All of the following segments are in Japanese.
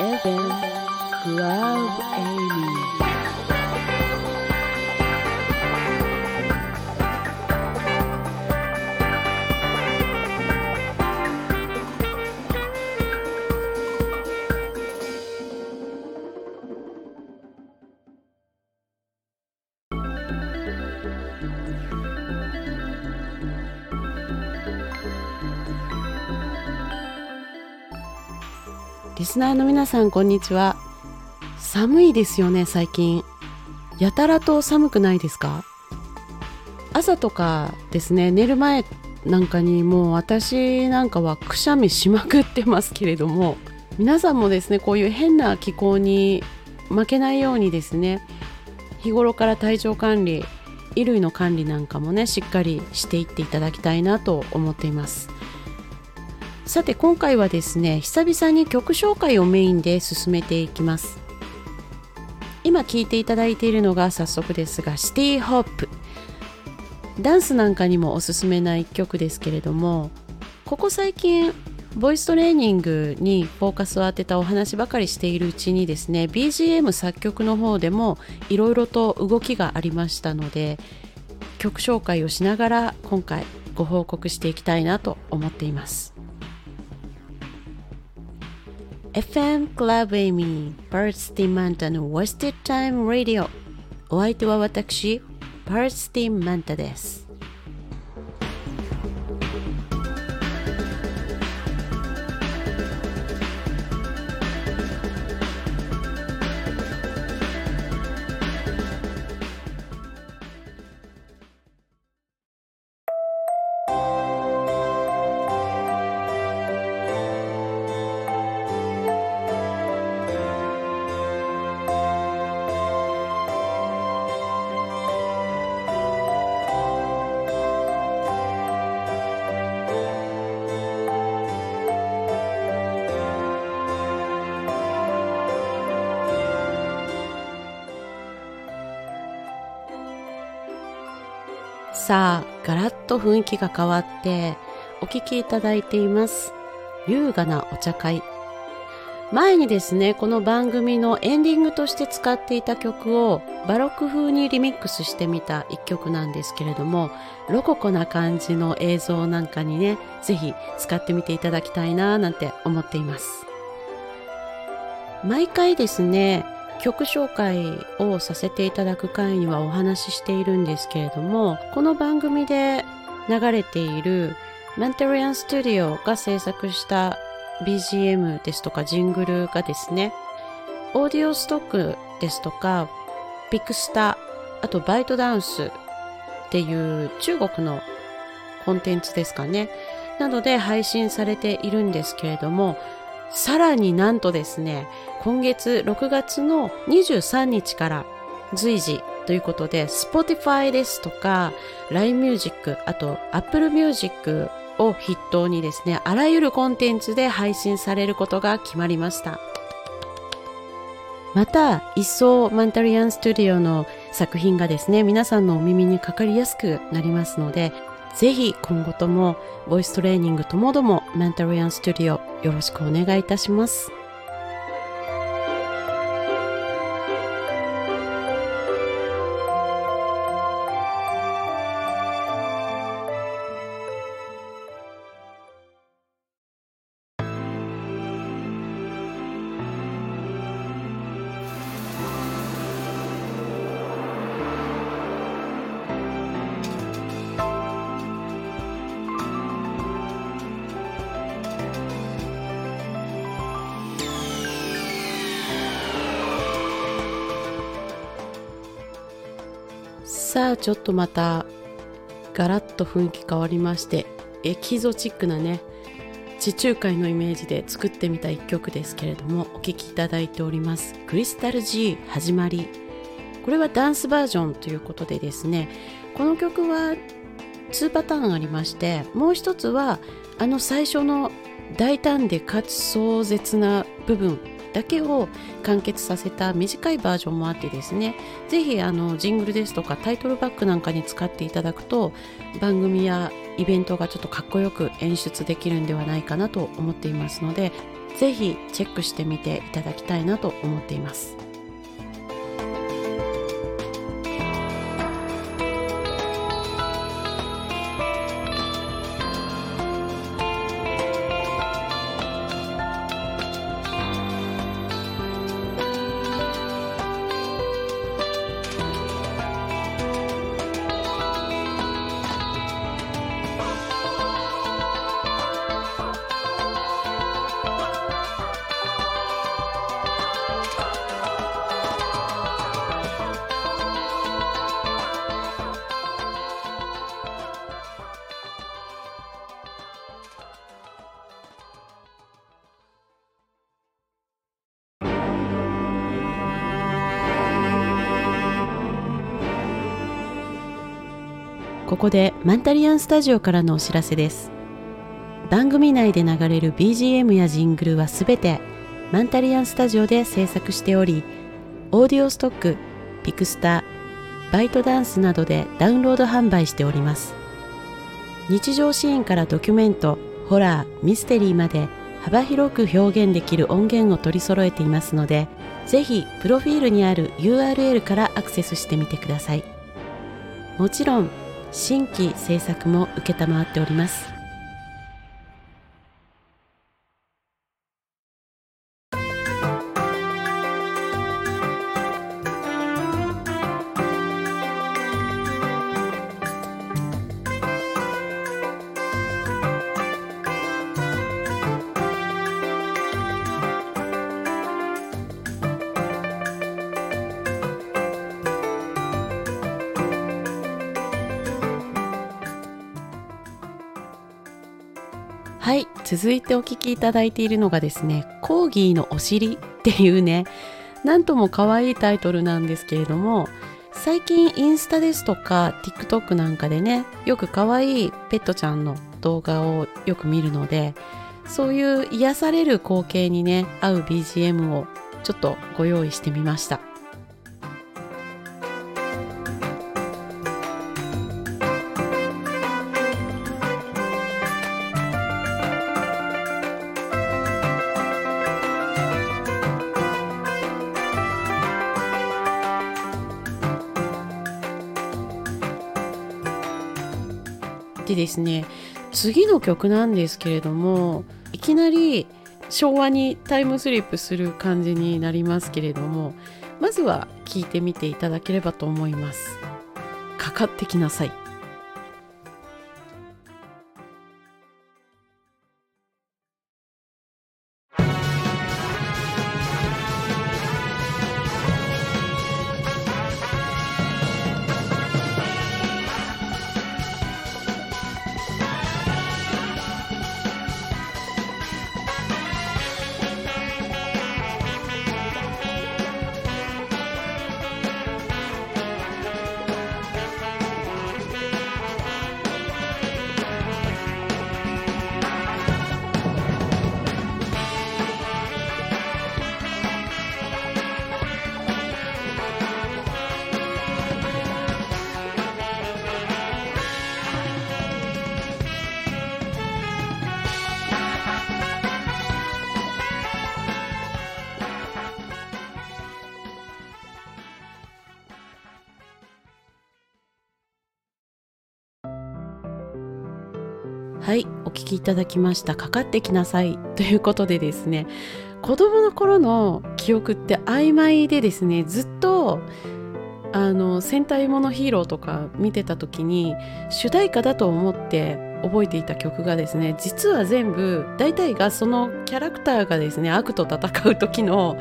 Evan Love Amy. リスナーの皆さんこんにちは。寒いですよね最近。やたらと寒くないですか？朝とかですね寝る前なんかにもう私なんかはくしゃみしまくってますけれども皆さんもですねこういう変な気候に負けないようにですね日頃から体調管理衣類の管理なんかもねしっかりしていっていただきたいなと思っています。さて今回はですね久々に曲紹介をメインで進めていきます。今聴いていただいているのが早速ですがシティホップダンスなんかにもおすすめな一曲ですけれどもここ最近ボイストレーニングにフォーカスを当てたお話ばかりしているうちにですね BGM 作曲の方でもいろいろと動きがありましたので曲紹介をしながら今回ご報告していきたいなと思っています。FM Club Amy パーツティマンタの Wasted Time Radio お相手は私パーツティマンタです さあガラッと雰囲気が変わってお聴きいただいています。優雅なお茶会。前にですねこの番組のエンディングとして使っていた曲をバロック風にリミックスしてみた一曲なんですけれどもロココな感じの映像なんかにねぜひ使ってみていただきたいななんて思っています。毎回ですね曲紹介をさせていただく回にはお話ししているんですけれどもこの番組で流れているマンテリアンスタジオが制作した BGM ですとかジングルがですねオーディオストックですとかピクスタあとバイトダンスっていう中国のコンテンツですかね。などで配信されているんですけれどもさらになんとですね、今月6月の23日から随時ということで、Spotify ですとか、LINE Music、あと Apple Music を筆頭にですね、あらゆるコンテンツで配信されることが決まりました。また、一層マンタリアンスタジオの作品がですね、皆さんのお耳にかかりやすくなりますので、ぜひ今後ともボイストレーニングともどもメンタリアンスタジオよろしくお願いいたします。さあちょっとまたガラッと雰囲気変わりましてエキゾチックなね地中海のイメージで作ってみた一曲ですけれどもお聴きいただいております。クリスタル G 始まり。これはダンスバージョンということでですねこの曲は2パターンありましてもう一つはあの最初の大胆でかつ壮絶な部分だけを完結させた短いバージョンもあってですねぜひあのジングルですとかタイトルバックなんかに使っていただくと番組やイベントがちょっとかっこよく演出できるんではないかなと思っていますので是非チェックしてみていただきたいなと思っています。ここでマンタリアンスタジオからのお知らせです。番組内で流れる BGM やジングルはすべてマンタリアンスタジオで制作しておりオーディオストック、ピクスタ、バイトダンスなどでダウンロード販売しております。日常シーンからドキュメント、ホラー、ミステリーまで幅広く表現できる音源を取り揃えていますのでぜひプロフィールにある URL からアクセスしてみてください。もちろん新規制作も承っております。続いてお聞きいただいているのがですねコーギーのお尻っていうねなんとも可愛いタイトルなんですけれども最近インスタですとか TikTok なんかでねよく可愛いペットちゃんの動画をよく見るのでそういう癒される光景にね合う BGM をちょっとご用意してみました。でですね。次の曲なんですけれどもいきなり昭和にタイムスリップする感じになりますけれどもまずは聴いてみていただければと思います。かかってきなさい。はいお聞きいただきました。かかってきなさい。ということでですね子供の頃の記憶って曖昧でですねずっとあの戦隊ものヒーローとか見てた時に主題歌だと思って覚えていた曲がですね実は全部大体がそのキャラクターがですね悪と戦う時の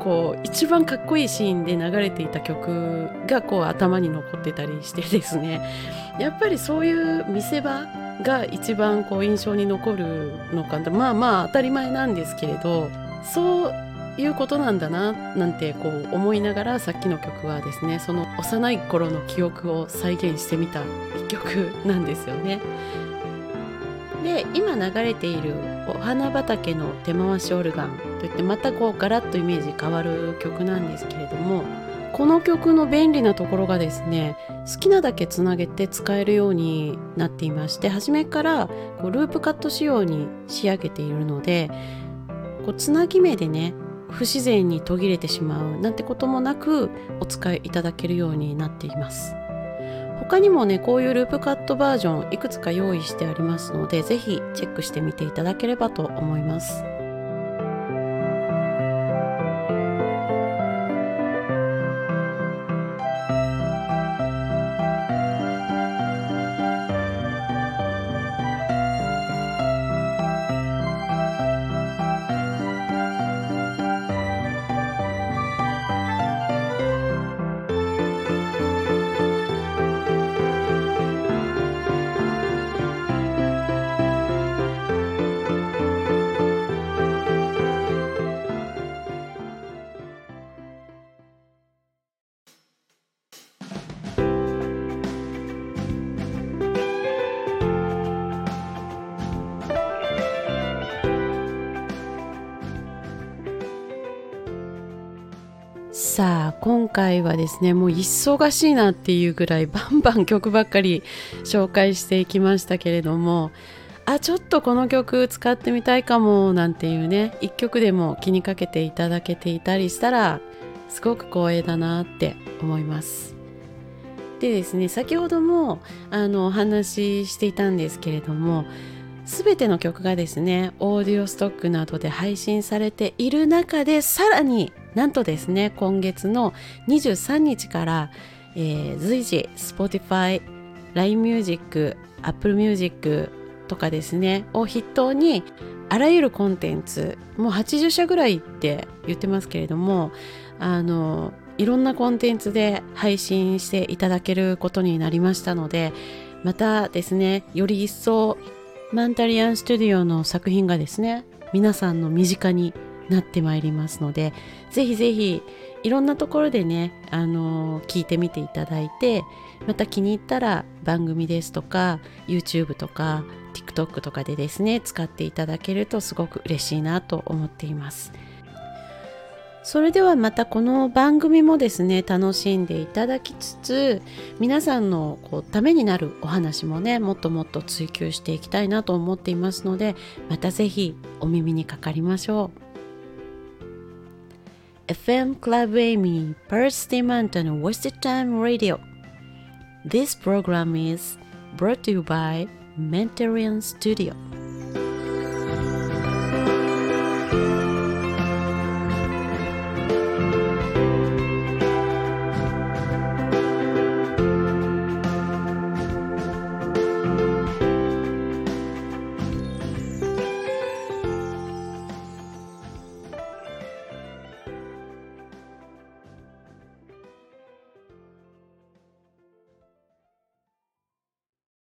こう一番かっこいいシーンで流れていた曲がこう頭に残ってたりしてですねやっぱりそういう見せ場が一番こう印象に残るのかまあまあ当たり前なんですけれどそういうことなんだななんてこう思いながらさっきの曲はですねその幼い頃の記憶を再現してみた一曲なんですよね。で今流れている「お花畑の手回しオルガン」といってまたこうガラッとイメージ変わる曲なんですけれどもこの曲の便利なところがですね好きなだけつなげて使えるようになっていまして初めからこうループカット仕様に仕上げているのでこうつなぎ目でね不自然に途切れてしまうなんてこともなくお使いいただけるようになっています。他にもねこういうループカットバージョンいくつか用意してありますので是非チェックしてみていただければと思います。回はですねもう忙しいなっていうぐらいバンバン曲ばっかり紹介していきましたけれどもあちょっとこの曲使ってみたいかもなんていうね一曲でも気にかけていただけていたりしたらすごく光栄だなって思います。でですね先ほどもあのお話ししていたんですけれども全ての曲がですねオーディオストックなどで配信されている中でさらになんとですね今月の23日から、えー、随時 Spotify、LINE Music、Apple Music とかですねを筆頭にあらゆるコンテンツもう80社ぐらいって言ってますけれどもあのいろんなコンテンツで配信していただけることになりましたのでまたですねより一層マンタリアンスタジオの作品がですね皆さんの身近になってまいりますのでぜひぜひいろんなところでね、あのー、聞いてみていただいてまた気に入ったら番組ですとか YouTube とか TikTok とかでですね使っていただけるとすごく嬉しいなと思っています。それではまたこの番組もですね楽しんでいただきつつ皆さんのこうためになるお話もねもっともっと追求していきたいなと思っていますのでまたぜひお耳にかかりましょう。FM Club Amy, Paris and Wasted Time Radio. This program is brought to you by Mentarian Studio.